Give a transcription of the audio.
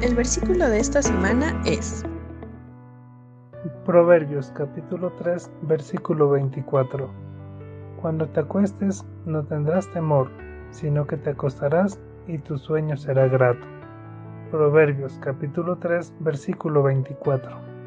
El versículo de esta semana es Proverbios capítulo 3 versículo 24. Cuando te acuestes no tendrás temor, sino que te acostarás y tu sueño será grato. Proverbios capítulo 3 versículo 24.